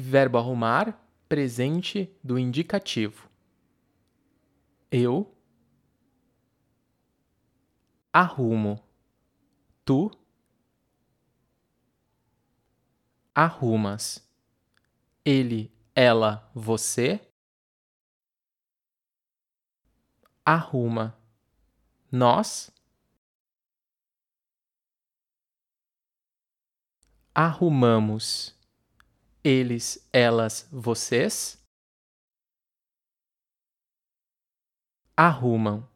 Verbo arrumar, presente do indicativo. Eu arrumo. Tu arrumas. Ele, ela, você arruma. Nós arrumamos. Eles, elas, vocês arrumam.